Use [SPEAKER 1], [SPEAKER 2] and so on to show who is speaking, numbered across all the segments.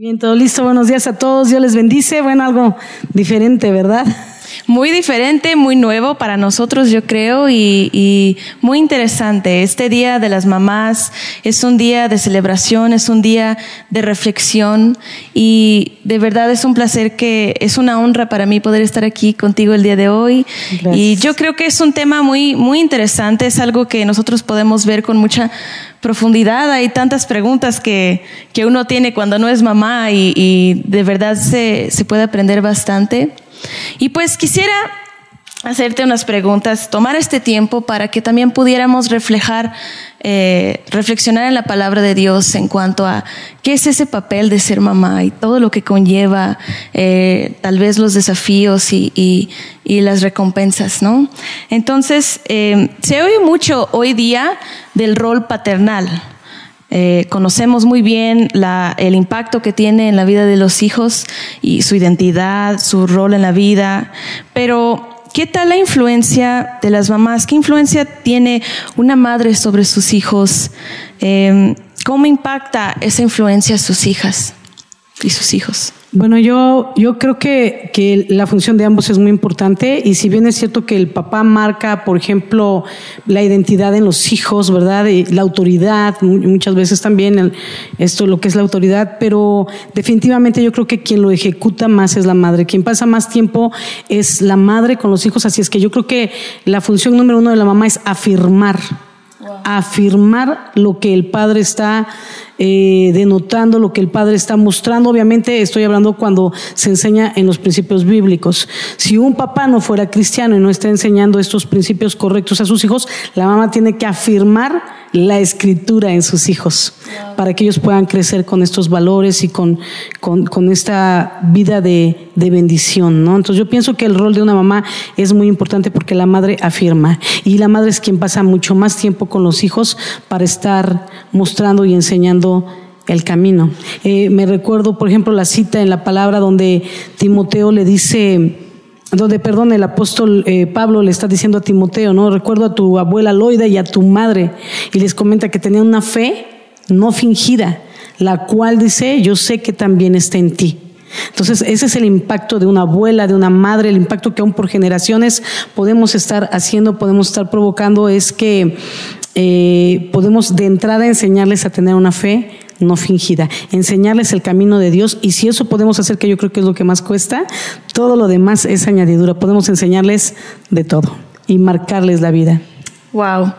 [SPEAKER 1] Bien, todo listo. Buenos días a todos. Dios les bendice. Bueno, algo diferente, ¿verdad?
[SPEAKER 2] Muy diferente, muy nuevo para nosotros, yo creo, y, muy interesante. Este Día de las Mamás es un día de celebración, es un día de reflexión y de verdad es un placer que es una honra para mí poder estar aquí contigo el día de hoy. Y yo creo que es un tema muy, muy interesante, es algo que nosotros podemos ver con mucha profundidad. Hay tantas preguntas que, que uno tiene cuando no es mamá y, y de verdad se, se puede aprender bastante. Y pues quisiera hacerte unas preguntas, tomar este tiempo para que también pudiéramos reflejar, eh, reflexionar en la palabra de Dios en cuanto a qué es ese papel de ser mamá y todo lo que conlleva, eh, tal vez los desafíos y, las recompensas, ¿no? Entonces, eh, se oye mucho hoy día del rol paternal. Eh, conocemos muy bien la, el impacto que tiene en la vida de los hijos y su identidad, su rol en la vida, pero ¿qué tal la influencia de las mamás? ¿Qué influencia tiene una madre sobre sus hijos? Eh, ¿Cómo impacta esa influencia a sus hijas y sus hijos?
[SPEAKER 1] Bueno, yo, yo creo que, que, la función de ambos es muy importante y si bien es cierto que el papá marca, por ejemplo, la identidad en los hijos, ¿verdad? Y la autoridad, muchas veces también el, esto lo que es la autoridad, pero definitivamente yo creo que quien lo ejecuta más es la madre, quien pasa más tiempo es la madre con los hijos, así es que yo creo que la función número uno de la mamá es afirmar afirmar lo que el padre está eh, denotando, lo que el padre está mostrando. Obviamente estoy hablando cuando se enseña en los principios bíblicos. Si un papá no fuera cristiano y no está enseñando estos principios correctos a sus hijos, la mamá tiene que afirmar la escritura en sus hijos para que ellos puedan crecer con estos valores y con, con, con esta vida de, de, bendición. ¿no? Entonces yo pienso que el rol de una mamá es muy importante porque la madre afirma y la madre es quien pasa mucho más tiempo con los hijos para estar mostrando y enseñando el camino. Eh, me recuerdo, por ejemplo, la cita en la palabra donde Timoteo le dice, donde, perdón, el apóstol eh, Pablo le está diciendo a Timoteo, ¿no? Recuerdo a tu abuela Loida y a tu madre, y les comenta que tenía una fe no fingida, la cual dice, yo sé que también está en ti. Entonces, ese es el impacto de una abuela, de una madre, el impacto que aún por generaciones podemos estar haciendo, podemos estar provocando, es que eh, podemos de entrada enseñarles a tener una fe no fingida, enseñarles el camino de Dios y si eso podemos hacer, que yo creo que es lo que más cuesta, todo lo demás es añadidura, podemos enseñarles de todo y marcarles la vida.
[SPEAKER 2] Wow.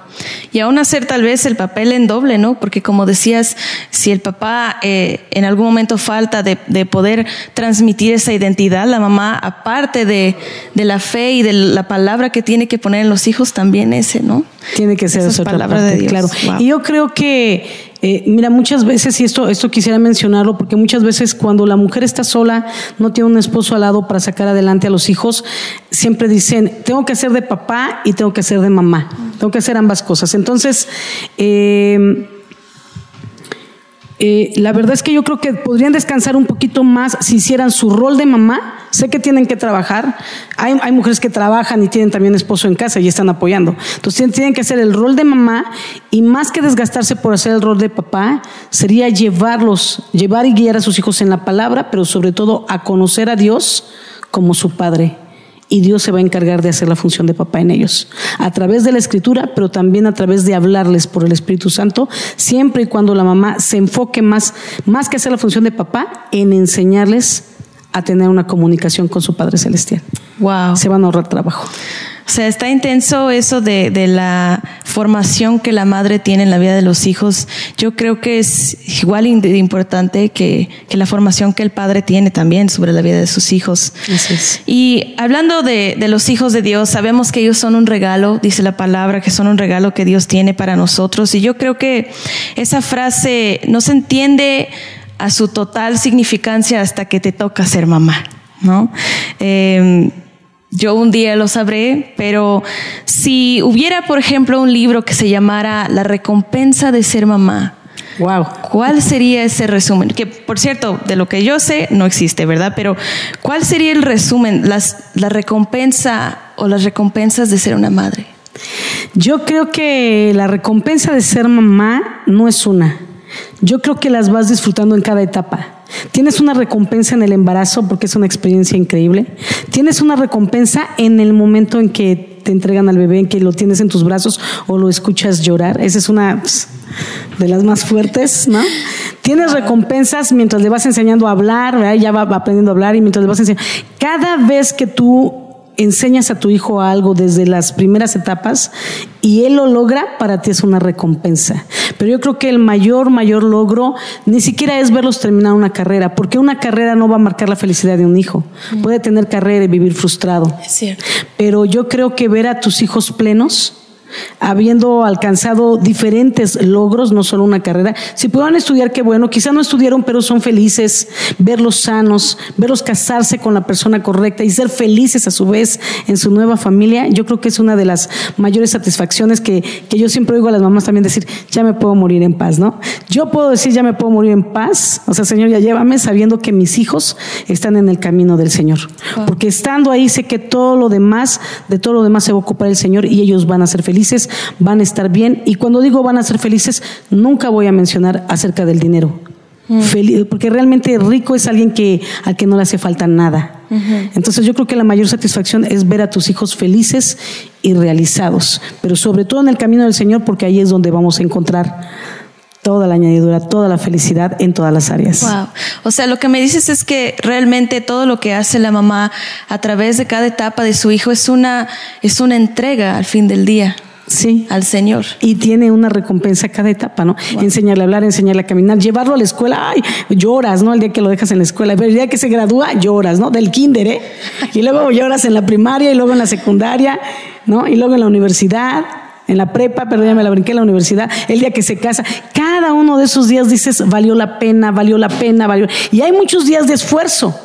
[SPEAKER 2] Y aún hacer tal vez el papel en doble, ¿no? Porque como decías, si el papá eh, en algún momento falta de, de, poder transmitir esa identidad, la mamá, aparte de, de, la fe y de la palabra que tiene que poner en los hijos, también ese, ¿no?
[SPEAKER 1] Tiene que ser esa palabra de Dios. Claro. Wow. Y yo creo que eh, mira, muchas veces, y esto, esto quisiera mencionarlo, porque muchas veces cuando la mujer está sola, no tiene un esposo al lado para sacar adelante a los hijos, siempre dicen, tengo que ser de papá y tengo que ser de mamá, tengo que hacer ambas cosas. Entonces, eh, eh, la verdad es que yo creo que podrían descansar un poquito más si hicieran su rol de mamá. Sé que tienen que trabajar. Hay, hay, mujeres que trabajan y tienen también esposo en casa y están apoyando. Entonces tienen que hacer el rol de mamá y más que desgastarse por hacer el rol de papá, sería llevarlos, llevar y guiar a sus hijos en la palabra, pero sobre todo a conocer a Dios como su Padre y Dios se va a encargar de hacer la función de papá en ellos, a través de la escritura, pero también a través de hablarles por el Espíritu Santo, siempre y cuando la mamá se enfoque más, más que hacer la función de papá, en enseñarles a tener una comunicación con su Padre Celestial.
[SPEAKER 2] Wow.
[SPEAKER 1] Se van a ahorrar trabajo.
[SPEAKER 2] O sea, está intenso eso de, de, la formación que la madre tiene en la vida de los hijos. Yo creo que es igual de importante que, que la formación que el padre tiene también sobre la vida de sus hijos.
[SPEAKER 1] Es.
[SPEAKER 2] Y hablando de, de, los hijos de Dios, sabemos que ellos son un regalo, dice la palabra, que son un regalo que Dios tiene para nosotros. Y yo creo que esa frase no se entiende a su total significancia hasta que te toca ser mamá, ¿no? Eh, yo un día lo sabré, pero si hubiera, por ejemplo, un libro que se llamara La recompensa de ser mamá,
[SPEAKER 1] Wow.
[SPEAKER 2] ¿Cuál sería ese resumen? Que, por cierto, de lo que yo sé, no existe, ¿verdad? Pero, ¿cuál sería el resumen, las, la recompensa o las recompensas de ser una madre?
[SPEAKER 1] Yo creo que la recompensa de ser mamá no es una. Yo creo que las vas disfrutando en cada etapa. Tienes una recompensa en el embarazo porque es una experiencia increíble. Tienes una recompensa en el momento en que te entregan al bebé, en que lo tienes en tus brazos o lo escuchas llorar. Esa es una de las más fuertes, ¿no? Tienes recompensas mientras le vas enseñando a hablar, ya va aprendiendo a hablar y mientras le vas enseñando. Cada vez que tú enseñas a tu hijo algo desde las primeras etapas y él lo logra, para ti es una recompensa. Pero yo creo que el mayor, mayor logro ni siquiera es verlos terminar una carrera, porque una carrera no va a marcar la felicidad de un hijo. Mm. Puede tener carrera y vivir frustrado.
[SPEAKER 2] Es cierto.
[SPEAKER 1] Pero yo creo que ver a tus hijos plenos, habiendo alcanzado diferentes logros, no solo una carrera. Si puedan estudiar, qué bueno. Quizá no estudiaron, pero son felices, verlos sanos, verlos casarse con la persona correcta y ser felices a su vez en su nueva familia. Yo creo que es una de las mayores satisfacciones que, que yo siempre oigo a las mamás también decir, ya me puedo morir en paz, ¿no? Yo puedo decir, ya me puedo morir en paz. O sea, Señor, ya llévame sabiendo que mis hijos están en el camino del Señor. Porque estando ahí sé que todo lo demás, de todo lo demás se va a ocupar el Señor y ellos van a ser felices van a estar bien. Y cuando digo van a ser felices, nunca voy a mencionar acerca del dinero. Mm. porque realmente rico es alguien que, al que no le hace falta nada. Entonces yo creo que la mayor satisfacción es ver a tus hijos felices y realizados, pero sobre todo en el camino del Señor, porque ahí es donde vamos a encontrar toda la añadidura, toda la felicidad en todas las áreas.
[SPEAKER 2] Wow. O sea, lo que me dices es que realmente todo lo que hace la mamá a través de cada etapa de su hijo es una es una entrega al fin del día.
[SPEAKER 1] Sí.
[SPEAKER 2] Al Señor.
[SPEAKER 1] Y tiene una recompensa cada etapa, ¿no? Enseñarle a hablar, enseñarle a caminar, llevarlo a la escuela, ay, lloras, ¿no? El día que lo dejas en la escuela, pero el día que se gradúa, lloras, ¿no? Del kinder, ¿eh? Y luego lloras en la primaria y luego en la secundaria, ¿no? Y luego en la universidad, en la prepa, pero ya me la brinqué en la universidad, el día que se casa, cada uno de esos días dices, valió la pena, valió la pena, valió. Y hay muchos días de esfuerzo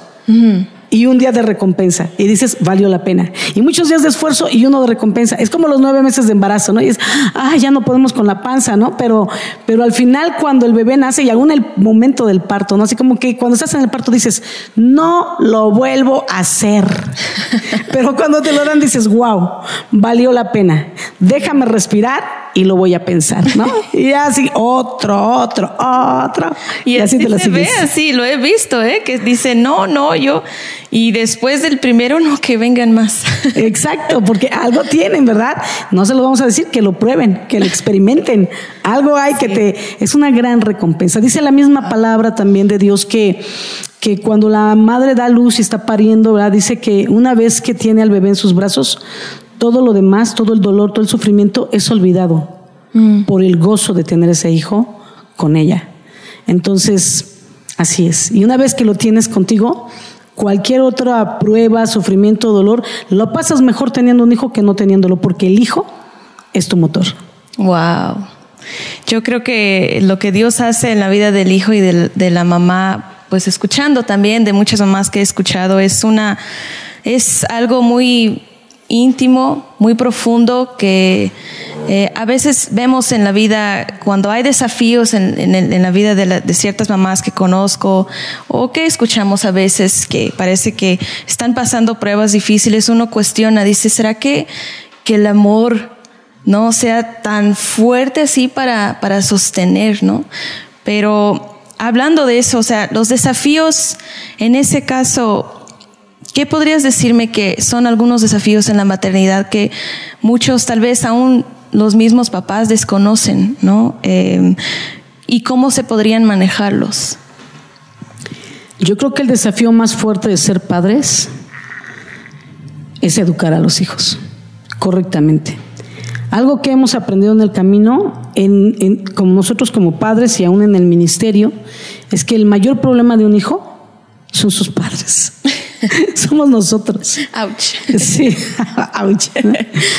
[SPEAKER 1] y un día de recompensa. Y dices, valió la pena. Y muchos días de esfuerzo y uno de recompensa. Es como los nueve meses de embarazo, ¿no? Y es, ah, ya no podemos con la panza, ¿no? Pero, pero al final, cuando el bebé nace y aún el momento del parto, ¿no? Así como que cuando estás en el parto dices, no lo vuelvo a hacer. pero cuando te lo dan dices, wow, valió la pena. Déjame respirar y lo voy a pensar, ¿no? Y así, otro, otro, otro.
[SPEAKER 2] Y, así, te lo se ve así, lo he visto, ¿eh? Que dice, no, no, yo y después del primero, no, que vengan más.
[SPEAKER 1] Exacto, porque algo tienen, ¿verdad? No se lo vamos a decir, que lo prueben, que lo experimenten. Algo hay que te... Es una gran recompensa. Dice la misma palabra también de Dios que que cuando la madre da luz y está pariendo, ¿verdad? dice que una vez que tiene al bebé en sus brazos, todo lo demás, todo el dolor, todo el sufrimiento es olvidado mm. por el gozo de tener ese hijo con ella. Entonces, así es. Y una vez que lo tienes contigo, cualquier otra prueba, sufrimiento, dolor, lo pasas mejor teniendo un hijo que no teniéndolo, porque el hijo es tu motor.
[SPEAKER 2] Wow. Yo creo que lo que Dios hace en la vida del hijo y de, la mamá, pues escuchando también de muchas mamás que he escuchado, es una, es algo muy íntimo, muy profundo que eh, a veces vemos en la vida, cuando hay desafíos en, la vida de, ciertas mamás que conozco o que escuchamos a veces que parece que están pasando pruebas difíciles, uno cuestiona, dice, ¿será que, que el amor no sea tan fuerte así para, para sostener, no? Pero hablando de eso, o sea, los desafíos en ese caso, ¿Qué podrías decirme que son algunos desafíos en la maternidad que muchos, tal vez aún los mismos papás desconocen, ¿no? Eh, y cómo se podrían manejarlos.
[SPEAKER 1] Yo creo que el desafío más fuerte de ser padres es educar a los hijos correctamente. Algo que hemos aprendido en el camino, en, como nosotros como padres y aún en el ministerio, es que el mayor problema de un hijo son sus padres. Somos nosotros.
[SPEAKER 2] Ouch.
[SPEAKER 1] Sí, ouch.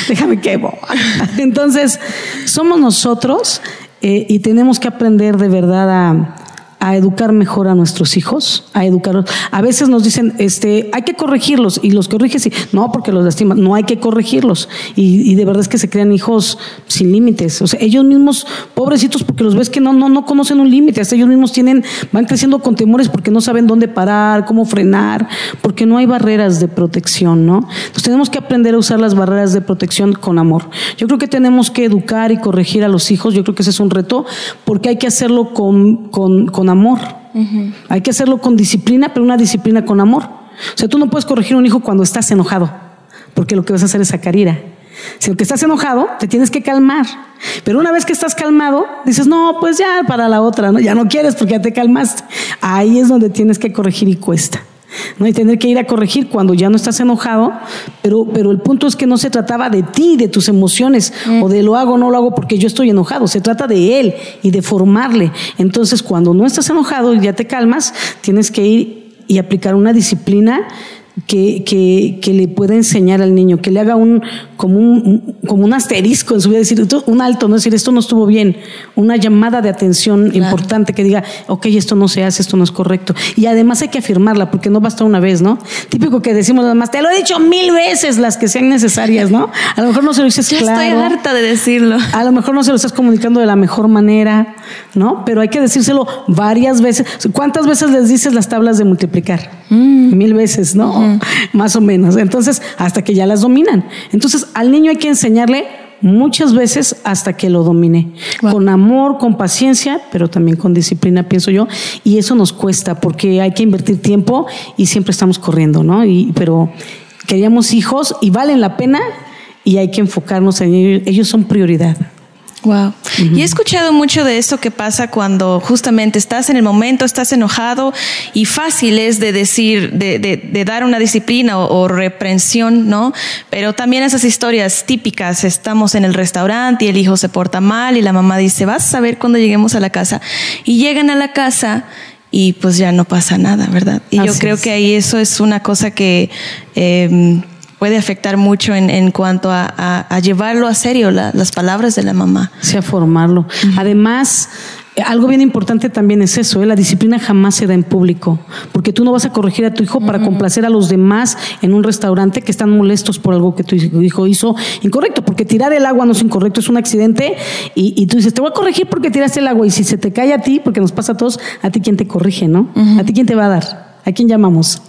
[SPEAKER 1] Déjame que Entonces, somos nosotros eh, y tenemos que aprender de verdad a, a educar mejor a nuestros hijos, a educarlos. A veces nos dicen, este, hay que corregirlos y los corriges y no, porque los lastiman. No hay que corregirlos. Y, de verdad es que se crean hijos sin límites. O sea, ellos mismos, pobrecitos, porque los ves que no, no, no conocen un límite. Hasta ellos mismos tienen, van creciendo con temores porque no saben dónde parar, cómo frenar, porque no hay barreras de protección, ¿no? Entonces tenemos que aprender a usar las barreras de protección con amor. Yo creo que tenemos que educar y corregir a los hijos. Yo creo que ese es un reto porque hay que hacerlo con, con, amor. Hay que hacerlo con disciplina, pero una disciplina con amor. O sea, tú no puedes corregir a un hijo cuando estás enojado, porque lo que vas a hacer es sacar ira. Si el que estás enojado, te tienes que calmar. Pero una vez que estás calmado, dices, no, pues ya para la otra, ¿no? ya no quieres porque ya te calmaste. Ahí es donde tienes que corregir y cuesta. ¿No? Y tener que ir a corregir cuando ya no estás enojado, pero, pero el punto es que no se trataba de ti, de tus emociones, mm. o de lo hago o no lo hago porque yo estoy enojado, se trata de él y de formarle. Entonces, cuando no estás enojado y ya te calmas, tienes que ir y aplicar una disciplina que, que, que, le pueda enseñar al niño, que le haga un como un, como un asterisco en su vida, decir un alto, no decir esto no estuvo bien, una llamada de atención importante que diga, ok, esto no se hace, esto no es correcto. Y además hay que afirmarla, porque no basta una vez, ¿no? Típico que decimos nada más, te lo he dicho mil veces, las que sean necesarias, ¿no? A lo mejor no se lo dices claro.
[SPEAKER 2] Estoy harta de decirlo.
[SPEAKER 1] A lo mejor no se lo estás comunicando de la mejor manera, ¿no? Pero hay que decírselo varias veces. ¿Cuántas veces les dices las tablas de multiplicar? Mm. Mil veces, ¿no? más o menos. Entonces, hasta que ya las dominan. Entonces, al niño hay que enseñarle muchas veces hasta que lo domine. Con amor, con paciencia, pero también con disciplina, pienso yo. Y eso nos cuesta porque hay que invertir tiempo y siempre estamos corriendo, ¿no? Y, pero queríamos hijos y valen la pena y hay que enfocarnos en ellos. Ellos son prioridad.
[SPEAKER 2] Wow. Y he escuchado mucho de esto que pasa cuando justamente estás en el momento, estás enojado y fácil es de decir, de, de, dar una disciplina o, reprensión, ¿no? Pero también esas historias típicas, estamos en el restaurante y el hijo se porta mal y la mamá dice, vas a ver cuando lleguemos a la casa. Y llegan a la casa y pues ya no pasa nada, ¿verdad? Y yo creo que ahí eso es una cosa que... Eh, puede afectar mucho en, en cuanto a, a, llevarlo a serio las palabras de la mamá.
[SPEAKER 1] Sí, a formarlo. Además, algo bien importante también es eso, ¿eh? la disciplina jamás se da en público, porque tú no vas a corregir a tu hijo para complacer a los demás en un restaurante que están molestos por algo que tu hijo hizo incorrecto, porque tirar el agua no es incorrecto, es un accidente y, y tú dices, te voy a corregir porque tiraste el agua y si se te cae a ti, porque nos pasa a todos, a ti quién te corrige, ¿no? A ti quién te va a dar, a quién llamamos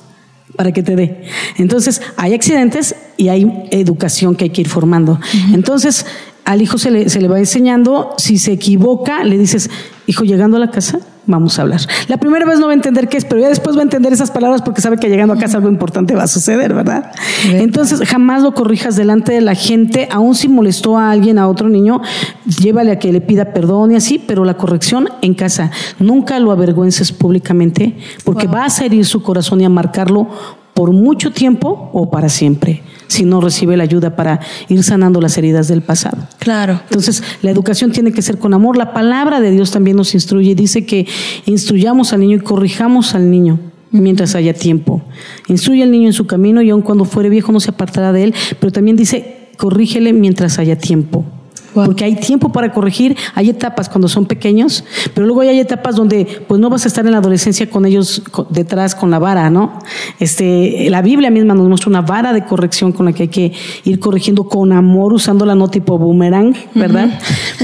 [SPEAKER 1] para que te dé. Entonces, hay accidentes y hay educación que hay que ir formando. Entonces, al hijo se le, se le va enseñando, si se equivoca, le dices, hijo, llegando a la casa, vamos a hablar. La primera vez no va a entender qué es, pero ya después va a entender esas palabras porque sabe que llegando a casa algo importante va a suceder, ¿verdad? Entonces, jamás lo corrijas delante de la gente, aun si molestó a alguien, a otro niño, llévale a que le pida perdón y así, pero la corrección en casa. Nunca lo avergüences públicamente porque va a herir su corazón y a marcarlo por mucho tiempo o para siempre si no recibe la ayuda para ir sanando las heridas del pasado.
[SPEAKER 2] Claro.
[SPEAKER 1] Entonces, la educación tiene que ser con amor. La palabra de Dios también nos instruye. Dice que instruyamos al niño y corrijamos al niño mientras haya tiempo. Instruye al niño en su camino y aun cuando fuere viejo no se apartará de él, pero también dice, corrígele mientras haya tiempo. Porque hay tiempo para corregir, hay etapas cuando son pequeños, pero luego hay etapas donde pues no vas a estar en la adolescencia con ellos detrás con la vara, ¿no? Este, la Biblia misma nos muestra una vara de corrección con la que hay que ir corrigiendo con amor, usándola no tipo boomerang, ¿verdad?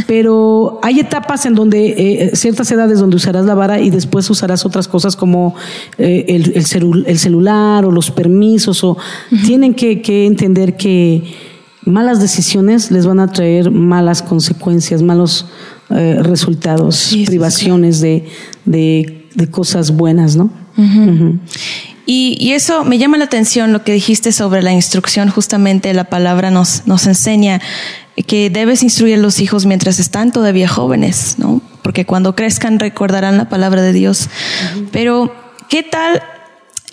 [SPEAKER 1] Pero hay etapas en donde, eh, ciertas edades donde usarás la vara y después usarás otras cosas como eh, el, el, celular o los permisos, o tienen que, que entender que malas decisiones les van a traer malas consecuencias, malos eh, resultados, privaciones de, de, cosas buenas, ¿no?
[SPEAKER 2] Y, y, eso me llama la atención lo que dijiste sobre la instrucción. Justamente la palabra nos, nos enseña que debes instruir a los hijos mientras están todavía jóvenes, ¿no? Porque cuando crezcan recordarán la palabra de Dios. Pero, ¿qué tal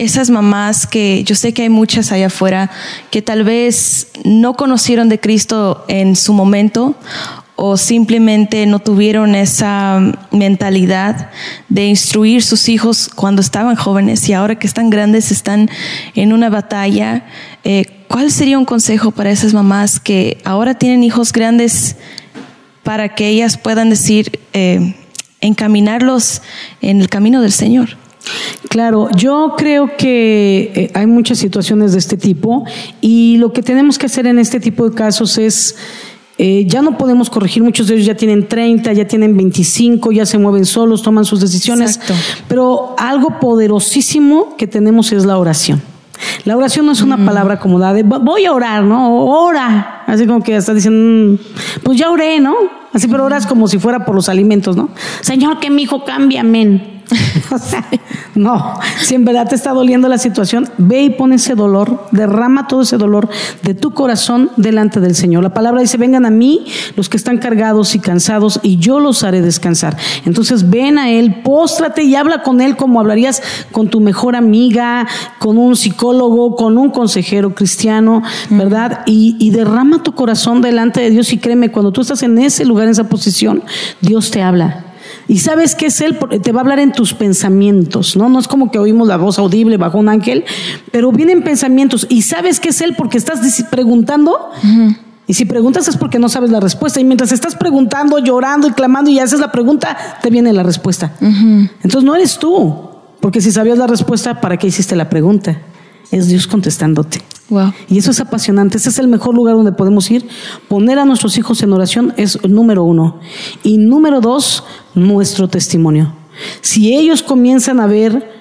[SPEAKER 2] esas mamás que yo sé que hay muchas allá afuera que tal vez no conocieron de Cristo en su momento o simplemente no tuvieron esa mentalidad de instruir sus hijos cuando estaban jóvenes y ahora que están grandes están en una batalla. Eh, ¿Cuál sería un consejo para esas mamás que ahora tienen hijos grandes para que ellas puedan decir, eh, encaminarlos en el camino del Señor.
[SPEAKER 1] Claro, yo creo que eh, hay muchas situaciones de este tipo y lo que tenemos que hacer en este tipo de casos es, eh, ya no podemos corregir, muchos de ellos ya tienen 30, ya tienen 25, ya se mueven solos, toman sus decisiones, pero algo poderosísimo que tenemos es la oración. La oración no es una mm. palabra como la de voy a orar, ¿no? Ora. Así como que está diciendo, mm, pues ya oré, ¿no? Así, pero oras como si fuera por los alimentos, ¿no? Señor, que mi hijo cambie, amén. no, si en verdad te está doliendo la situación, ve y pon ese dolor, derrama todo ese dolor de tu corazón delante del Señor. La palabra dice, vengan a mí los que están cargados y cansados y yo los haré descansar. Entonces ven a Él, póstrate y habla con Él como hablarías con tu mejor amiga, con un psicólogo, con un consejero cristiano, ¿verdad? Y, y derrama tu corazón delante de Dios y créeme, cuando tú estás en ese lugar, en esa posición, Dios te habla. Y sabes que es Él, te va a hablar en tus pensamientos, ¿no? No es como que oímos la voz audible bajo un ángel, pero vienen pensamientos. Y sabes que es Él porque estás preguntando. Y si preguntas es porque no sabes la respuesta. Y mientras estás preguntando, llorando y clamando y haces la pregunta, te viene la respuesta. Entonces no eres tú, porque si sabías la respuesta, ¿para qué hiciste la pregunta? Es Dios contestándote. Y eso es apasionante. Ese es el mejor lugar donde podemos ir. Poner a nuestros hijos en oración es número uno. Y número dos, nuestro testimonio. Si ellos comienzan a ver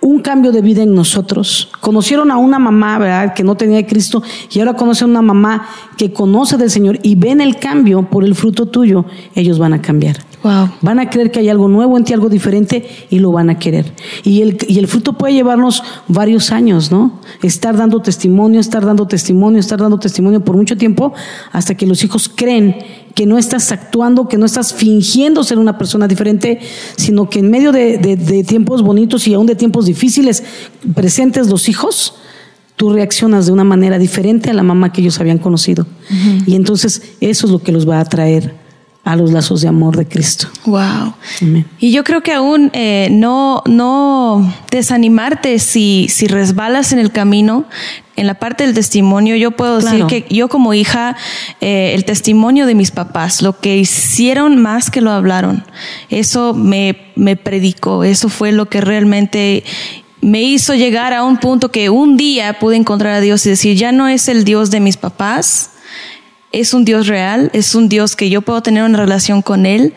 [SPEAKER 1] un cambio de vida en nosotros. Conocieron a una mamá, ¿verdad?, que no tenía Cristo y ahora conocen a una mamá que conoce del Señor y ven el cambio por el fruto tuyo, ellos van a cambiar. Van a creer que hay algo nuevo en ti, algo diferente y lo van a querer. Y el, y el fruto puede llevarnos varios años, ¿no? Estar dando testimonio, estar dando testimonio, estar dando testimonio por mucho tiempo hasta que los hijos creen que no estás actuando, que no estás fingiendo ser una persona diferente, sino que en medio de, tiempos bonitos y aún de tiempos difíciles presentes los hijos, tú reaccionas de una manera diferente a la mamá que ellos habían conocido. Y entonces eso es lo que los va a atraer a los lazos de amor de Cristo.
[SPEAKER 2] Wow. Y yo creo que aún eh, no, no desanimarte si, si resbalas en el camino. En la parte del testimonio, yo puedo decir que yo como hija, eh, el testimonio de mis papás, lo que hicieron más que lo hablaron, eso me, me predicó, eso fue lo que realmente me hizo llegar a un punto que un día pude encontrar a Dios y decir, ya no es el Dios de mis papás, es un Dios real, es un Dios que yo puedo tener una relación con Él,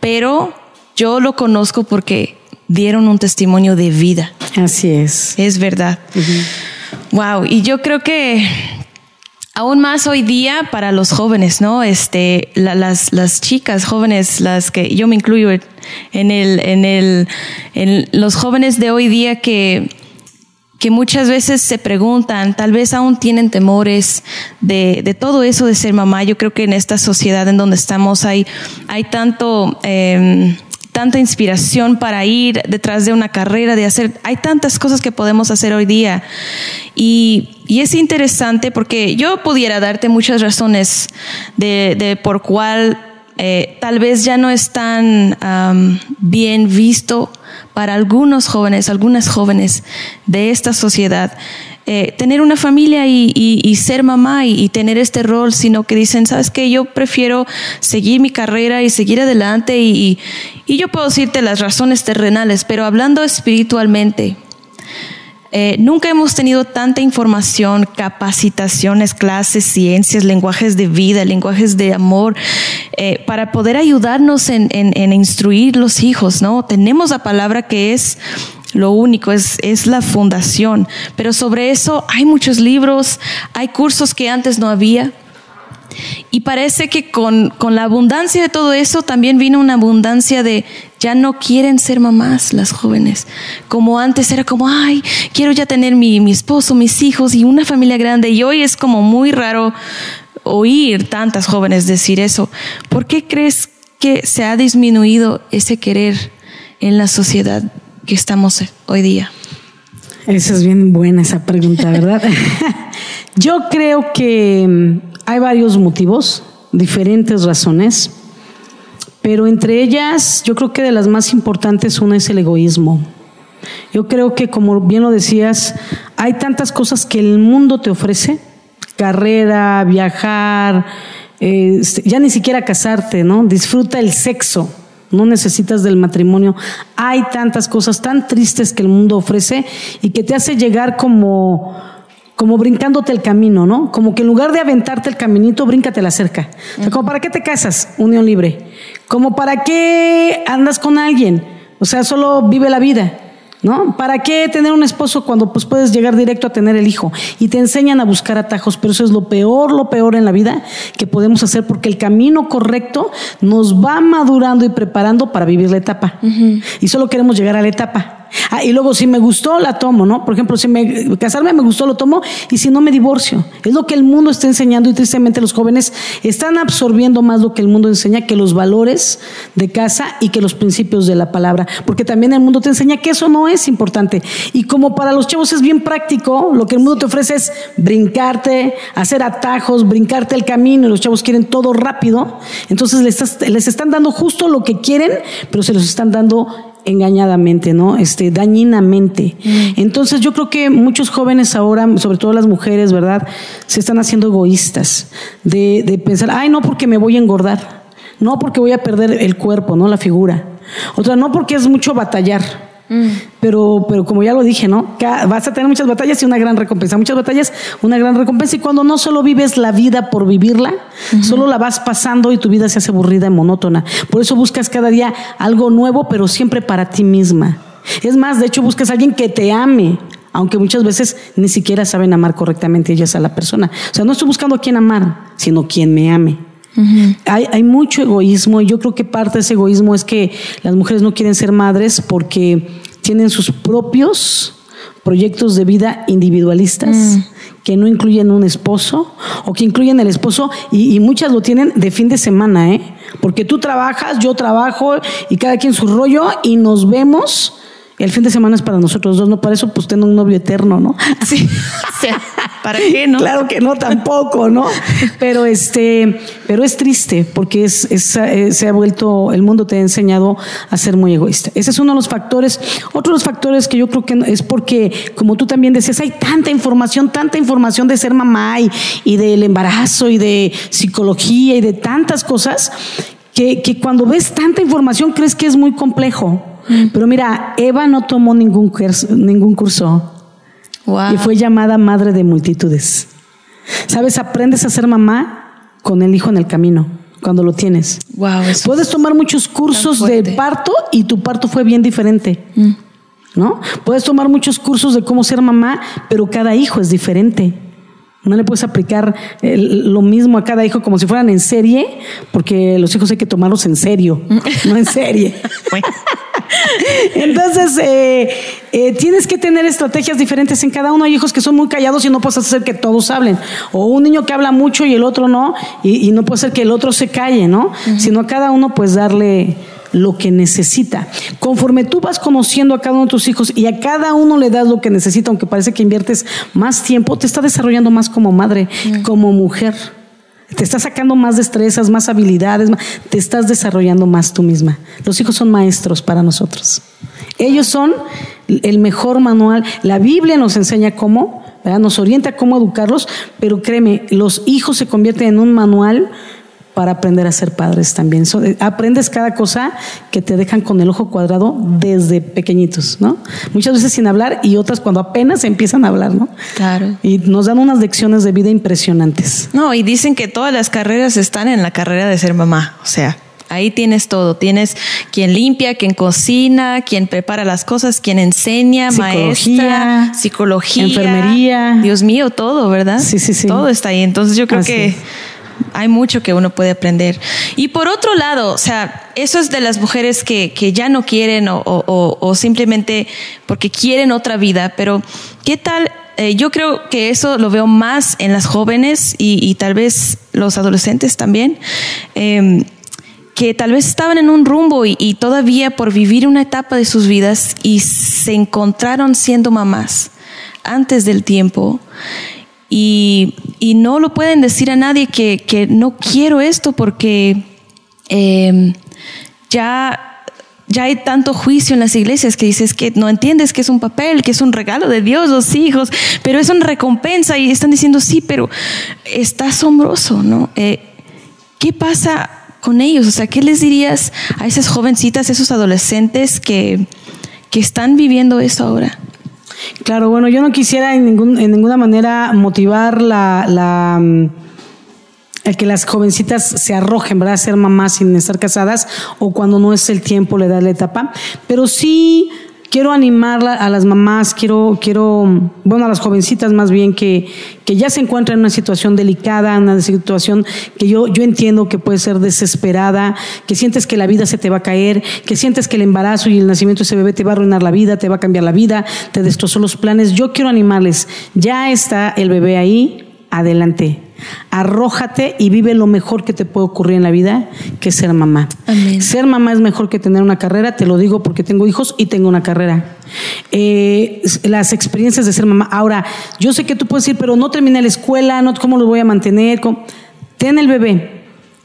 [SPEAKER 2] pero yo lo conozco porque dieron un testimonio de vida.
[SPEAKER 1] Así es.
[SPEAKER 2] Es verdad. Wow. Y yo creo que aún más hoy día para los jóvenes, ¿no? Este, las, las chicas jóvenes, las que yo me incluyo en el, en el, en los jóvenes de hoy día que que muchas veces se preguntan, tal vez aún tienen temores de, de, todo eso de ser mamá. Yo creo que en esta sociedad en donde estamos hay, hay tanto, eh, tanta inspiración para ir detrás de una carrera, de hacer, hay tantas cosas que podemos hacer hoy día. Y, y es interesante porque yo pudiera darte muchas razones de, de por cuál eh, tal vez ya no es tan bien visto para algunos jóvenes, algunas jóvenes de esta sociedad. Eh, tener una familia y, ser mamá y, tener este rol, sino que dicen, sabes que yo prefiero seguir mi carrera y seguir adelante y, y yo puedo decirte las razones terrenales, pero hablando espiritualmente, eh, nunca hemos tenido tanta información, capacitaciones, clases, ciencias, lenguajes de vida, lenguajes de amor, eh, para poder ayudarnos en, en, instruir los hijos, ¿no? Tenemos la palabra que es lo único, es, es la fundación, pero sobre eso hay muchos libros, hay cursos que antes no había. Y parece que con, con, la abundancia de todo eso también vino una abundancia de ya no quieren ser mamás las jóvenes. Como antes era como, ay, quiero ya tener mi, mi esposo, mis hijos y una familia grande. Y hoy es como muy raro oír tantas jóvenes decir eso. ¿Por qué crees que se ha disminuido ese querer en la sociedad que estamos hoy día?
[SPEAKER 1] Esa es bien buena esa pregunta, ¿verdad? Yo creo que hay varios motivos, diferentes razones, pero entre ellas yo creo que de las más importantes una es el egoísmo. Yo creo que, como bien lo decías, hay tantas cosas que el mundo te ofrece, carrera, viajar, este, ya ni siquiera casarte, ¿no? Disfruta el sexo, no necesitas del matrimonio. Hay tantas cosas tan tristes que el mundo ofrece y que te hace llegar como como brincándote el camino, ¿no? Como que en lugar de aventarte el caminito, bríncate la cerca. O sea, como para qué te casas, unión libre. Como para qué andas con alguien. O sea, solo vive la vida. ¿No? ¿Para qué tener un esposo cuando pues puedes llegar directo a tener el hijo? Y te enseñan a buscar atajos, pero eso es lo peor, lo peor en la vida que podemos hacer porque el camino correcto nos va madurando y preparando para vivir la etapa. Y solo queremos llegar a la etapa. Ah, y luego si me gustó, la tomo, ¿no? Por ejemplo, si me casarme me gustó, lo tomo, y si no me divorcio. Es lo que el mundo está enseñando y tristemente los jóvenes están absorbiendo más lo que el mundo enseña que los valores de casa y que los principios de la palabra. Porque también el mundo te enseña que eso no es importante. Y como para los chavos es bien práctico, lo que el mundo te ofrece es brincarte, hacer atajos, brincarte el camino, y los chavos quieren todo rápido. Entonces les, les están dando justo lo que quieren, pero se los están dando engañadamente, ¿no? Este, dañinamente. Mm. Entonces yo creo que muchos jóvenes ahora, sobre todo las mujeres, ¿verdad? Se están haciendo egoístas de, de pensar, ay, no porque me voy a engordar, no porque voy a perder el cuerpo, ¿no? La figura. Otra, no porque es mucho batallar. Mm. Pero, pero como ya lo dije, ¿no? Vas a tener muchas batallas y una gran recompensa. Muchas batallas, una gran recompensa. Y cuando no solo vives la vida por vivirla, solo la vas pasando y tu vida se hace aburrida y monótona. Por eso buscas cada día algo nuevo, pero siempre para ti misma. Es más, de hecho, buscas a alguien que te ame, aunque muchas veces ni siquiera saben amar correctamente ellas a la persona. O sea, no estoy buscando a quien amar, sino quien me ame hay, hay, mucho egoísmo y yo creo que parte de ese egoísmo es que las mujeres no quieren ser madres porque tienen sus propios proyectos de vida individualistas mm. que no incluyen un esposo o que incluyen el esposo y, y, muchas lo tienen de fin de semana, ¿eh? Porque tú trabajas, yo trabajo y cada quien su rollo y nos vemos el fin de semana es para nosotros dos, no para eso pues tengo un novio eterno, ¿no?
[SPEAKER 2] Sí. ¿Para qué, no?
[SPEAKER 1] Claro que no, tampoco, ¿no? Pero este, pero es triste porque es, eh, se ha vuelto, el mundo te ha enseñado a ser muy egoísta. Ese es uno de los factores. Otro de los factores que yo creo que es porque, como tú también decías, hay tanta información, tanta información de ser mamá y, y del embarazo y de psicología y de tantas cosas que, que cuando ves tanta información crees que es muy complejo. Pero mira, Eva no tomó ningún curso, ningún curso y fue llamada madre de multitudes. ¿Sabes? Aprendes a ser mamá con el hijo en el camino, cuando lo tienes.
[SPEAKER 2] Wow,
[SPEAKER 1] Puedes tomar muchos cursos de parto y tu parto fue bien diferente. Mm. ¿No? Puedes tomar muchos cursos de cómo ser mamá, pero cada hijo es diferente. No le puedes aplicar lo mismo a cada hijo como si fueran en serie, porque los hijos hay que tomarlos en serio, no en serie. Entonces, eh, eh, tienes que tener estrategias diferentes en cada uno. Hay hijos que son muy callados y no puedes hacer que todos hablen. O un niño que habla mucho y el otro no, y, no puede ser que el otro se calle, ¿no? Sino a cada uno, pues darle lo que necesita. Conforme tú vas conociendo a cada uno de tus hijos y a cada uno le das lo que necesita, aunque parece que inviertes más tiempo, te está desarrollando más como madre, como mujer. Te estás sacando más destrezas, más habilidades, te estás desarrollando más tú misma. Los hijos son maestros para nosotros. Ellos son el mejor manual. La Biblia nos enseña cómo, nos orienta cómo educarlos, pero créeme, los hijos se convierten en un manual para aprender a ser padres también. Eh, aprendes cada cosa que te dejan con el ojo cuadrado desde pequeñitos, ¿no? Muchas veces sin hablar y otras cuando apenas empiezan a hablar, ¿no?
[SPEAKER 2] Claro.
[SPEAKER 1] Y nos dan unas lecciones de vida impresionantes.
[SPEAKER 2] No, y dicen que todas las carreras están en la carrera de ser mamá, o sea, Ahí tienes todo. Tienes quien limpia, quien cocina, quien prepara las cosas, quien enseña, maestra, psicología,
[SPEAKER 1] enfermería.
[SPEAKER 2] Dios mío, todo, ¿verdad?
[SPEAKER 1] Sí, sí, sí.
[SPEAKER 2] Todo está ahí. Entonces yo creo que hay mucho que uno puede aprender. Y por otro lado, o sea, eso es de las mujeres que, que ya no quieren o, o, simplemente porque quieren otra vida, pero ¿qué tal? Eh, yo creo que eso lo veo más en las jóvenes y, y tal vez los adolescentes también. Eh, que tal vez estaban en un rumbo y, todavía por vivir una etapa de sus vidas y se encontraron siendo mamás antes del tiempo y, y no lo pueden decir a nadie que, que no quiero esto porque eh, ya ya hay tanto juicio en las iglesias que dices que no entiendes que es un papel, que es un regalo de Dios, los hijos, pero es una recompensa y están diciendo sí, pero está asombroso, ¿no? Eh, ¿Qué pasa con ellos? O sea, ¿qué les dirías a esas jovencitas, esos adolescentes que, que están viviendo eso ahora?
[SPEAKER 1] Claro, bueno, yo no quisiera en, ningún, en ninguna manera motivar la, la mm, el que las jovencitas se arrojen, ¿verdad? A ser mamás sin estar casadas o cuando no es el tiempo, le da la etapa, pero sí quiero animar a las mamás, quiero, quiero, bueno, a las jovencitas más bien que, que ya se encuentran en una situación delicada, una situación que yo, yo entiendo que puede ser desesperada, que sientes que la vida se te va a caer, que sientes que el embarazo y el nacimiento de ese bebé te va a arruinar la vida, te va a cambiar la vida, te destrozó los planes. Yo quiero animarles, ya está el bebé ahí, adelante. Arrójate y vive lo mejor que te puede ocurrir en la vida, que es ser mamá. Ser mamá es mejor que tener una carrera, te lo digo porque tengo hijos y tengo una carrera. Eh, las experiencias de ser mamá. Ahora, yo sé que tú puedes decir, pero no terminé la escuela, no, ¿cómo lo voy a mantener? Ten el bebé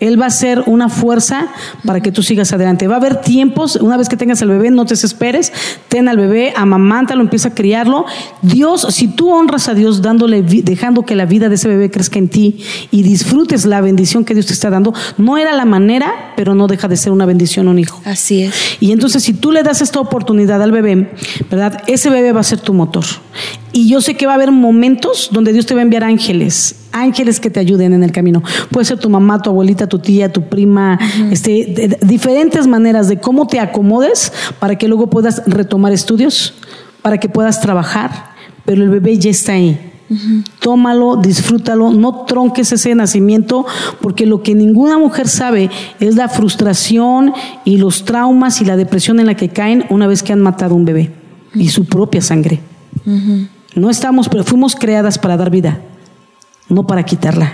[SPEAKER 1] él va a ser una fuerza para que tú sigas adelante. Va a haber tiempos, una vez que tengas el bebé, no te desesperes, ten al bebé, amamántalo, empieza a criarlo. Dios, si tú honras a Dios dándole, dejando que la vida de ese bebé crezca en ti y disfrutes la bendición que Dios te está dando, no era la manera, pero no deja de ser una bendición un hijo.
[SPEAKER 2] Así es.
[SPEAKER 1] Y entonces, si tú le das esta oportunidad al bebé, ¿verdad? Ese bebé va a ser tu motor. Y yo sé que va a haber momentos donde Dios te va a enviar ángeles, ángeles que te ayuden en el camino. Puede ser tu mamá, tu abuelita, tu tía, tu prima, este, diferentes maneras de cómo te acomodes para que luego puedas retomar estudios, para que puedas trabajar, pero el bebé ya está ahí. Tómalo, disfrútalo, no tronques ese nacimiento, porque lo que ninguna mujer sabe es la frustración y los traumas y la depresión en la que caen una vez que han matado un bebé y su propia sangre. No estamos, pero fuimos creadas para dar vida, no para quitarla.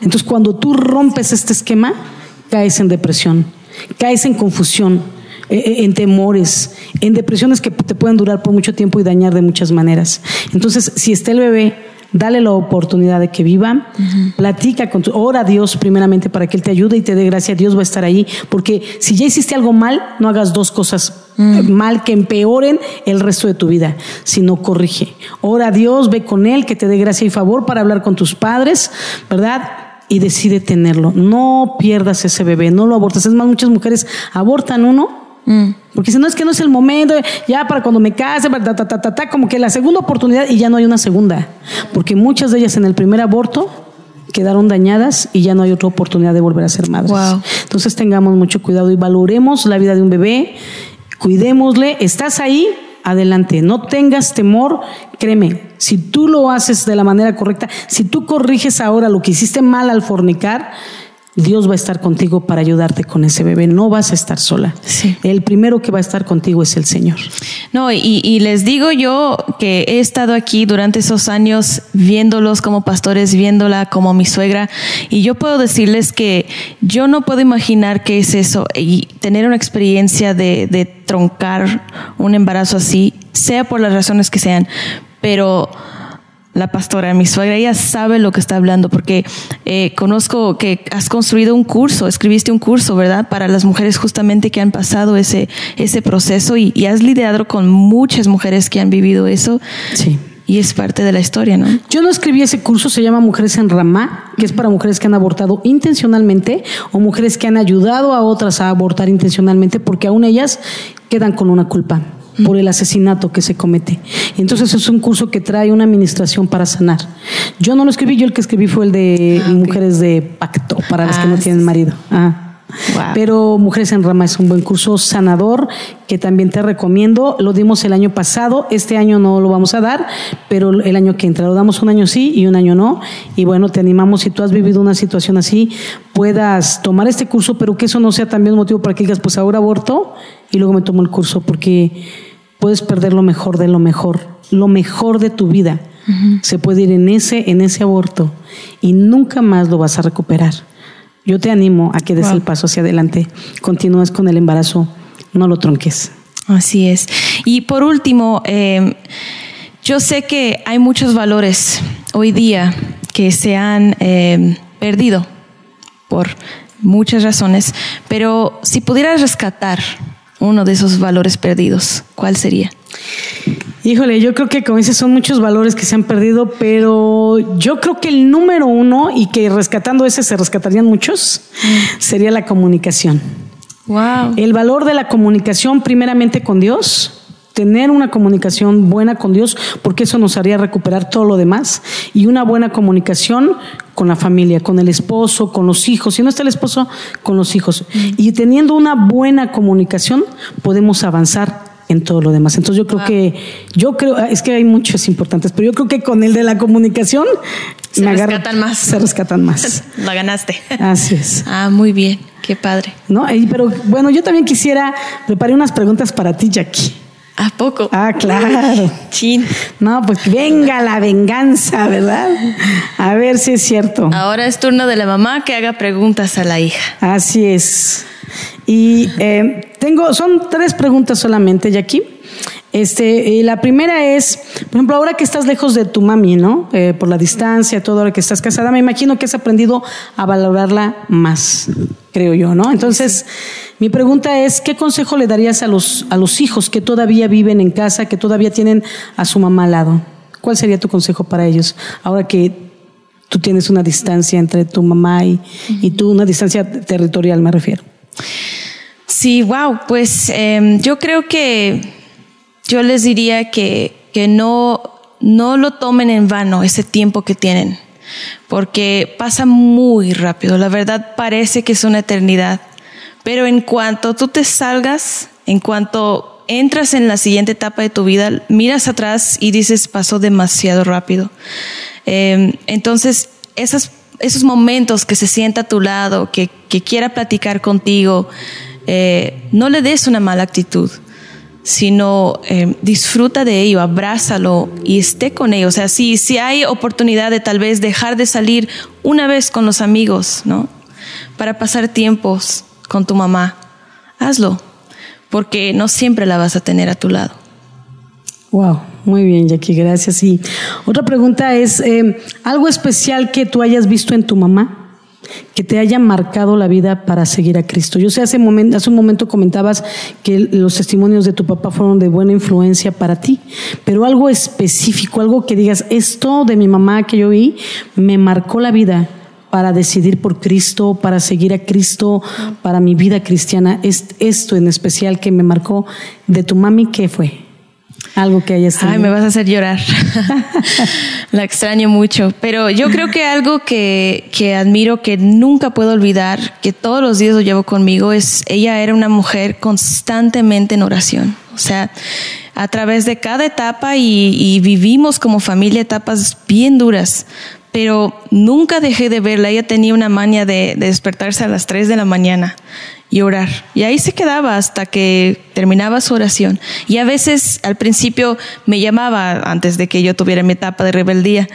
[SPEAKER 1] Entonces, cuando tú rompes este esquema, caes en depresión, caes en confusión, e, e, en temores, en depresiones que te pueden durar por mucho tiempo y dañar de muchas maneras. Entonces, si está el bebé dale la oportunidad de que viva, platica con tu, ora a Dios primeramente para que Él te ayude y te dé gracia, Dios va a estar ahí, porque si ya hiciste algo mal, no hagas dos cosas mm. mal que empeoren el resto de tu vida, sino corrige. Ora a Dios, ve con Él, que te dé gracia y favor para hablar con tus padres, ¿verdad? Y decide tenerlo. No pierdas ese bebé, no lo abortes. Es más, muchas mujeres abortan uno Mm. Porque si no es que no es el momento, ya para cuando me case, ta, ta, ta, ta, como que la segunda oportunidad y ya no hay una segunda. Porque muchas de ellas en el primer aborto quedaron dañadas y ya no hay otra oportunidad de volver a ser madres. Entonces tengamos mucho cuidado y valoremos la vida de un bebé, cuidémosle, estás ahí, adelante, no tengas temor, créeme, si tú lo haces de la manera correcta, si tú corriges ahora lo que hiciste mal al fornicar, Dios va a estar contigo para ayudarte con ese bebé. No vas a estar sola. El primero que va a estar contigo es el Señor.
[SPEAKER 2] No, y, les digo yo que he estado aquí durante esos años viéndolos como pastores, viéndola como mi suegra, y yo puedo decirles que yo no puedo imaginar qué es eso y tener una experiencia de, de troncar un embarazo así, sea por las razones que sean, pero la pastora, mi suegra, ella sabe lo que está hablando porque eh, conozco que has construido un curso, escribiste un curso, ¿verdad? Para las mujeres justamente que han pasado ese, ese proceso y, has lidiado con muchas mujeres que han vivido eso.
[SPEAKER 1] Sí.
[SPEAKER 2] Y es parte de la historia, ¿no?
[SPEAKER 1] Yo no escribí ese curso, se llama Mujeres en Ramá, que es para mujeres que han abortado intencionalmente o mujeres que han ayudado a otras a abortar intencionalmente porque aún ellas quedan con una culpa por el asesinato que se comete. Entonces es un curso que trae una administración para sanar. Yo no lo escribí, yo el que escribí fue el de ah, Mujeres de Pacto, para las que no ah, tienen marido. Pero Mujeres en Rama es un buen curso sanador que también te recomiendo. Lo dimos el año pasado, este año no lo vamos a dar, pero el año que entra lo damos un año sí y un año no. Y bueno, te animamos si tú has vivido una situación así, puedas tomar este curso, pero que eso no sea también un motivo para que digas, pues ahora aborto y luego me tomo el curso, porque puedes perder lo mejor de lo mejor, lo mejor de tu vida. Se puede ir en ese, en ese aborto y nunca más lo vas a recuperar. Yo te animo a que des el paso hacia adelante, continúes con el embarazo, no lo tronques.
[SPEAKER 2] Así es. Y por último, em, yo sé que hay muchos valores hoy día que se han em, perdido por muchas razones, pero si pudieras rescatar uno de esos valores perdidos, ¿cuál sería?
[SPEAKER 1] Híjole, yo creo que como dices son muchos valores que se han perdido, pero yo creo que el número uno y que rescatando ese se rescatarían muchos sería la comunicación.
[SPEAKER 2] Wow.
[SPEAKER 1] El valor de la comunicación primeramente con Dios, tener una comunicación buena con Dios, porque eso nos haría recuperar todo lo demás, y una buena comunicación con la familia, con el esposo, con los hijos. Si no está el esposo, con los hijos. Y teniendo una buena comunicación, podemos avanzar en todo lo demás. Entonces yo creo que, yo creo, es que hay muchos importantes, pero yo creo que con el de la comunicación
[SPEAKER 2] Se
[SPEAKER 1] me agarro-
[SPEAKER 2] rescatan más.
[SPEAKER 1] Se rescatan más.
[SPEAKER 2] La ganaste.
[SPEAKER 1] Así es.
[SPEAKER 2] Ah, muy bien. Qué padre.
[SPEAKER 1] ¿No? Pero bueno, yo también quisiera, preparé unas preguntas para ti, Jackie.
[SPEAKER 2] ¿A poco?
[SPEAKER 1] Ah, claro.
[SPEAKER 2] Chin.
[SPEAKER 1] No, pues venga la venganza, ¿verdad? A ver si es cierto.
[SPEAKER 2] Ahora es turno de la mamá que haga preguntas a la hija.
[SPEAKER 1] Así es. Y eh, tengo, son tres preguntas solamente, Jackie. Este, eh, la primera es, por ejemplo, ahora que estás lejos de tu mami, ¿no? Eh, por la distancia, todo ahora que estás casada, me imagino que has aprendido a valorarla más, creo yo, ¿no? Entonces, mi pregunta es, ¿qué consejo le darías a los, a los hijos que todavía viven en casa, que todavía tienen a su mamá al lado? ¿Cuál sería tu consejo para ellos? Ahora que tú tienes una distancia entre tu mamá y, y tú, una distancia territorial me refiero.
[SPEAKER 2] Sí, wow. Pues em, yo creo que yo les diría que, que no, no lo tomen en vano ese tiempo que tienen, porque pasa muy rápido. La verdad parece que es una eternidad, pero en cuanto tú te salgas, en cuanto entras en la siguiente etapa de tu vida, miras atrás y dices, pasó demasiado rápido. Em, entonces, esas, esos momentos que se sienta a tu lado, que, que quiera platicar contigo, eh, no le des una mala actitud, sino eh, disfruta de ello, abrázalo y esté con ellos. O sea, si, si hay oportunidad de tal vez dejar de salir una vez con los amigos, ¿no? Para pasar tiempos con tu mamá, hazlo, porque no siempre la vas a tener a tu lado.
[SPEAKER 1] Wow, muy bien, Jackie, gracias. Y otra pregunta es, eh, ¿algo especial que tú hayas visto en tu mamá? Que te haya marcado la vida para seguir a Cristo. Yo sé, hace, un momento comentabas que los testimonios de tu papá fueron de buena influencia para ti, pero algo específico, algo que digas, esto de mi mamá que yo vi me marcó la vida para decidir por Cristo, para seguir a Cristo, para mi vida cristiana. Es esto en especial que me marcó de tu mami, ¿qué fue? Algo que hayas tenido.
[SPEAKER 2] Ay, me vas a hacer llorar. La extraño mucho. Pero yo creo que algo que, que admiro, que nunca puedo olvidar, que todos los días lo llevo conmigo, es ella era una mujer constantemente en oración. O sea, a través de cada etapa y, y vivimos como familia etapas bien duras. Pero nunca dejé de verla. Ella tenía una maña de, de despertarse a las 3 de la mañana y orar. Y ahí se quedaba hasta que terminaba su oración. Y a veces al principio me llamaba antes de que yo tuviera mi etapa de rebeldía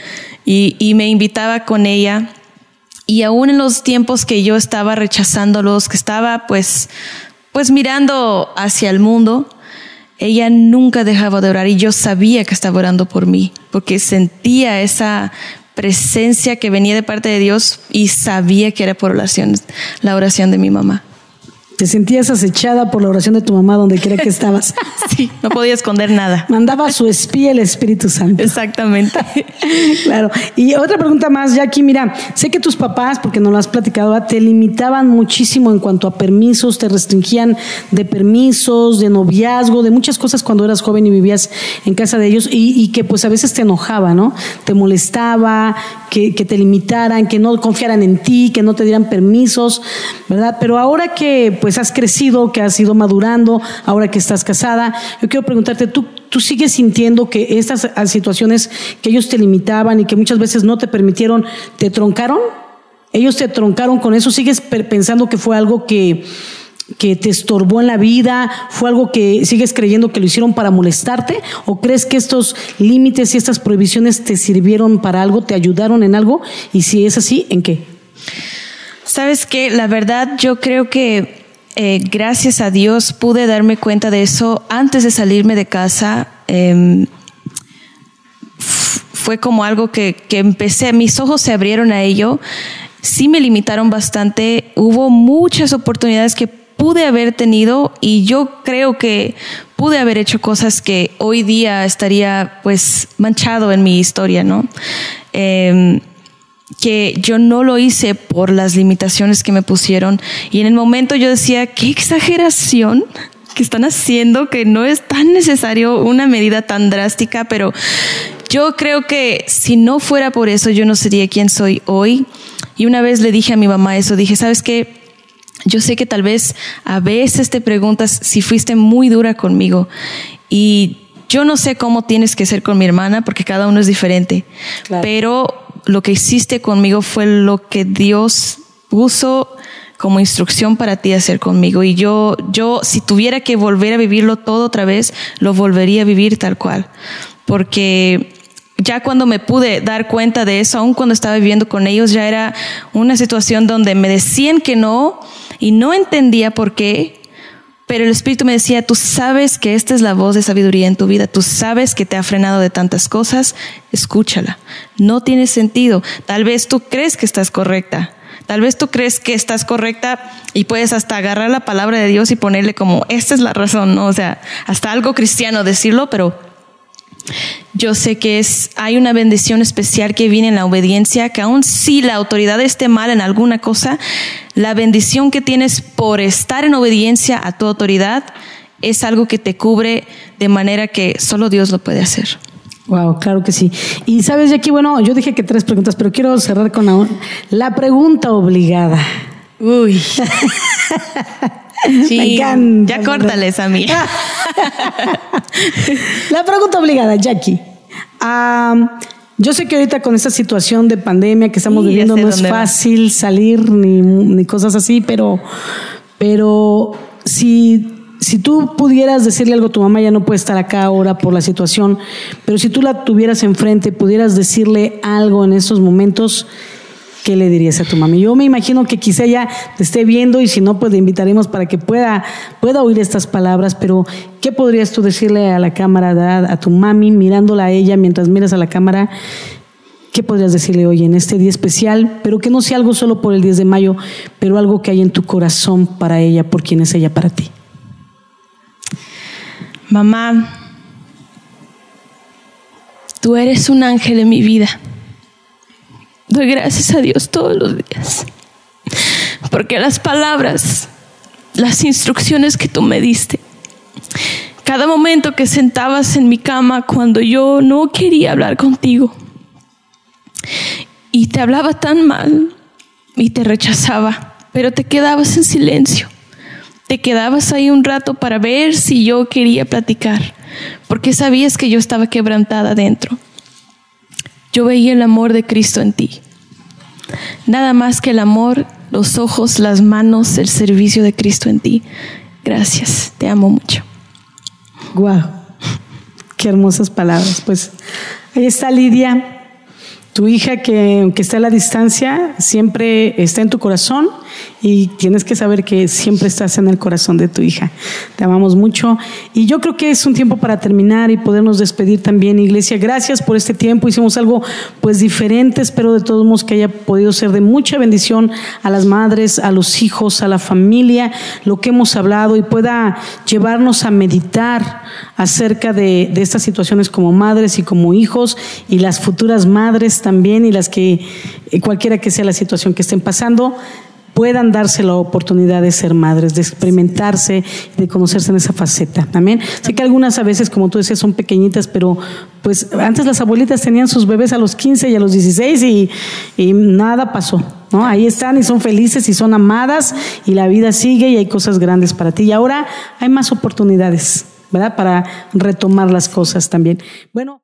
[SPEAKER 2] y, y me invitaba con ella. Y aún en los tiempos que yo estaba rechazándolos, que estaba pues, pues mirando hacia el mundo, ella nunca dejaba de orar y yo sabía que estaba orando por mí, porque sentía esa presencia que venía de parte de Dios y sabía que era por oración, la oración de mi mamá.
[SPEAKER 1] Te sentías acechada por la oración de tu mamá donde quiera que estabas.
[SPEAKER 2] Sí, no podía esconder nada.
[SPEAKER 1] Mandaba su espía el Espíritu Santo.
[SPEAKER 2] Exactamente.
[SPEAKER 1] claro. Y otra pregunta más, Jackie, mira, sé que tus papás, porque no lo has platicado, te limitaban muchísimo en cuanto a permisos, te restringían de permisos, de noviazgo, de muchas cosas cuando eras joven y vivías en casa de ellos y, y que pues a veces te enojaba, ¿no? Te molestaba, que, te limitaran, que no confiaran en ti, que no te dieran permisos, ¿verdad? Pero ahora que pues has crecido, que has ido madurando, ahora que estás casada, yo quiero preguntarte, ¿tú, tú sigues sintiendo que estas situaciones que ellos te limitaban y que muchas veces no te permitieron, te troncaron? ¿Ellos te troncaron con eso? ¿Sigues pensando que fue algo que, que te estorbó en la vida? ¿Fue algo que sigues creyendo que lo hicieron para molestarte? ¿O crees que estos límites y estas prohibiciones te sirvieron para algo, te ayudaron en algo? Y si es así, ¿en qué?
[SPEAKER 2] Sabes que la verdad yo creo que eh, gracias a Dios pude darme cuenta de eso antes de salirme de casa. Eh, fue como algo que, que empecé, mis ojos se abrieron a ello. Sí me limitaron bastante. Hubo muchas oportunidades que pude haber tenido y yo creo que pude haber hecho cosas que hoy día estaría pues manchado en mi historia, ¿no? Em, que yo no lo hice por las limitaciones que me pusieron y en el momento yo decía, qué exageración que están haciendo, que no es tan necesario una medida tan drástica, pero yo creo que si no fuera por eso, yo no sería quien soy hoy. Y una vez le dije a mi mamá eso, dije, ¿sabes qué? Yo sé que tal vez a veces te preguntas si fuiste muy dura conmigo y yo no sé cómo tienes que ser con mi hermana porque cada uno es diferente, pero lo que hiciste conmigo fue lo que Dios puso como instrucción para ti hacer conmigo. Y yo, yo, si tuviera que volver a vivirlo todo otra vez, lo volvería a vivir tal cual. Porque ya cuando me pude dar cuenta de eso, aun cuando estaba viviendo con ellos, ya era una situación donde me decían que no y no entendía por qué. Pero el Espíritu me decía, tú sabes que esta es la voz de sabiduría en tu vida, tú sabes que te ha frenado de tantas cosas, escúchala. No tiene sentido. Tal vez tú crees que estás correcta, Tal vez tú crees que estás correcta y puedes hasta agarrar la palabra de Dios y ponerle como, esta es la razón, ¿no? O sea, hasta algo cristiano decirlo, pero yo sé que es, hay una bendición especial que viene en la obediencia, que aun si la autoridad esté mal en alguna cosa, la bendición que tienes por estar en obediencia a tu autoridad es algo que te cubre de manera que solo Dios lo puede hacer.
[SPEAKER 1] Wow, claro que sí. Y sabes, Jackie, bueno, yo dije que tres preguntas, pero quiero cerrar con la, la pregunta obligada.
[SPEAKER 2] Uy. Sí, ya córtales a mí.
[SPEAKER 1] la pregunta obligada, Jackie. yo sé que ahorita con esta situación de pandemia que estamos viviendo no es fácil salir ni, ni, cosas así, pero, pero si si tú pudieras decirle algo, tu mamá ya no puede estar acá ahora por la situación, pero si tú la tuvieras enfrente, pudieras decirle algo en estos momentos, ¿qué le dirías a tu mami? Yo me imagino que quizá ella te esté viendo y si no, pues le invitaremos para que pueda, pueda oír estas palabras, pero ¿qué podrías tú decirle a la cámara, a tu mami, mirándola a ella mientras miras a la cámara? ¿Qué podrías decirle hoy en este día especial? Pero que no sea algo solo por el 10 de mayo, pero algo que hay en tu corazón para ella, por quien es ella para ti.
[SPEAKER 2] Mamá, tú eres un ángel en mi vida. Doy gracias a Dios todos los días. Porque las palabras, las instrucciones que tú me diste, cada momento que sentabas en mi cama cuando yo no quería hablar contigo y te hablaba tan mal y te rechazaba, pero te quedabas en silencio te quedabas ahí un rato para ver si yo quería platicar, porque sabías que yo estaba quebrantada dentro. Yo veía el amor de Cristo en ti. Nada más que el amor, los ojos, las manos, el servicio de Cristo en ti. Gracias, te amo mucho.
[SPEAKER 1] Guau, qué hermosas palabras. Pues ahí está Lidia, tu hija que está a la distancia, siempre está en tu corazón y tienes que saber que siempre estás en el corazón de tu hija. Te amamos mucho y yo creo que es un tiempo para terminar y podernos despedir también, iglesia. Gracias por este tiempo. Hicimos algo pues diferente, espero de todos modos que haya podido ser de mucha bendición a las madres, a los hijos, a la familia, lo que hemos hablado y pueda llevarnos a meditar acerca de, de estas situaciones como madres y como hijos y las futuras madres también y las que cualquiera que sea la situación que estén pasando puedan darse la oportunidad de ser madres, de experimentarse, de conocerse en esa faceta. Amén. Sé que algunas a veces, como tú decías, son pequeñitas, pero pues antes las abuelitas tenían sus bebés a los 15 y a los 16 y, y nada pasó. ¿no? Ahí están y son felices y son amadas y la vida sigue y hay cosas grandes para ti. Y ahora hay más oportunidades, ¿verdad? Para retomar las cosas también. Bueno.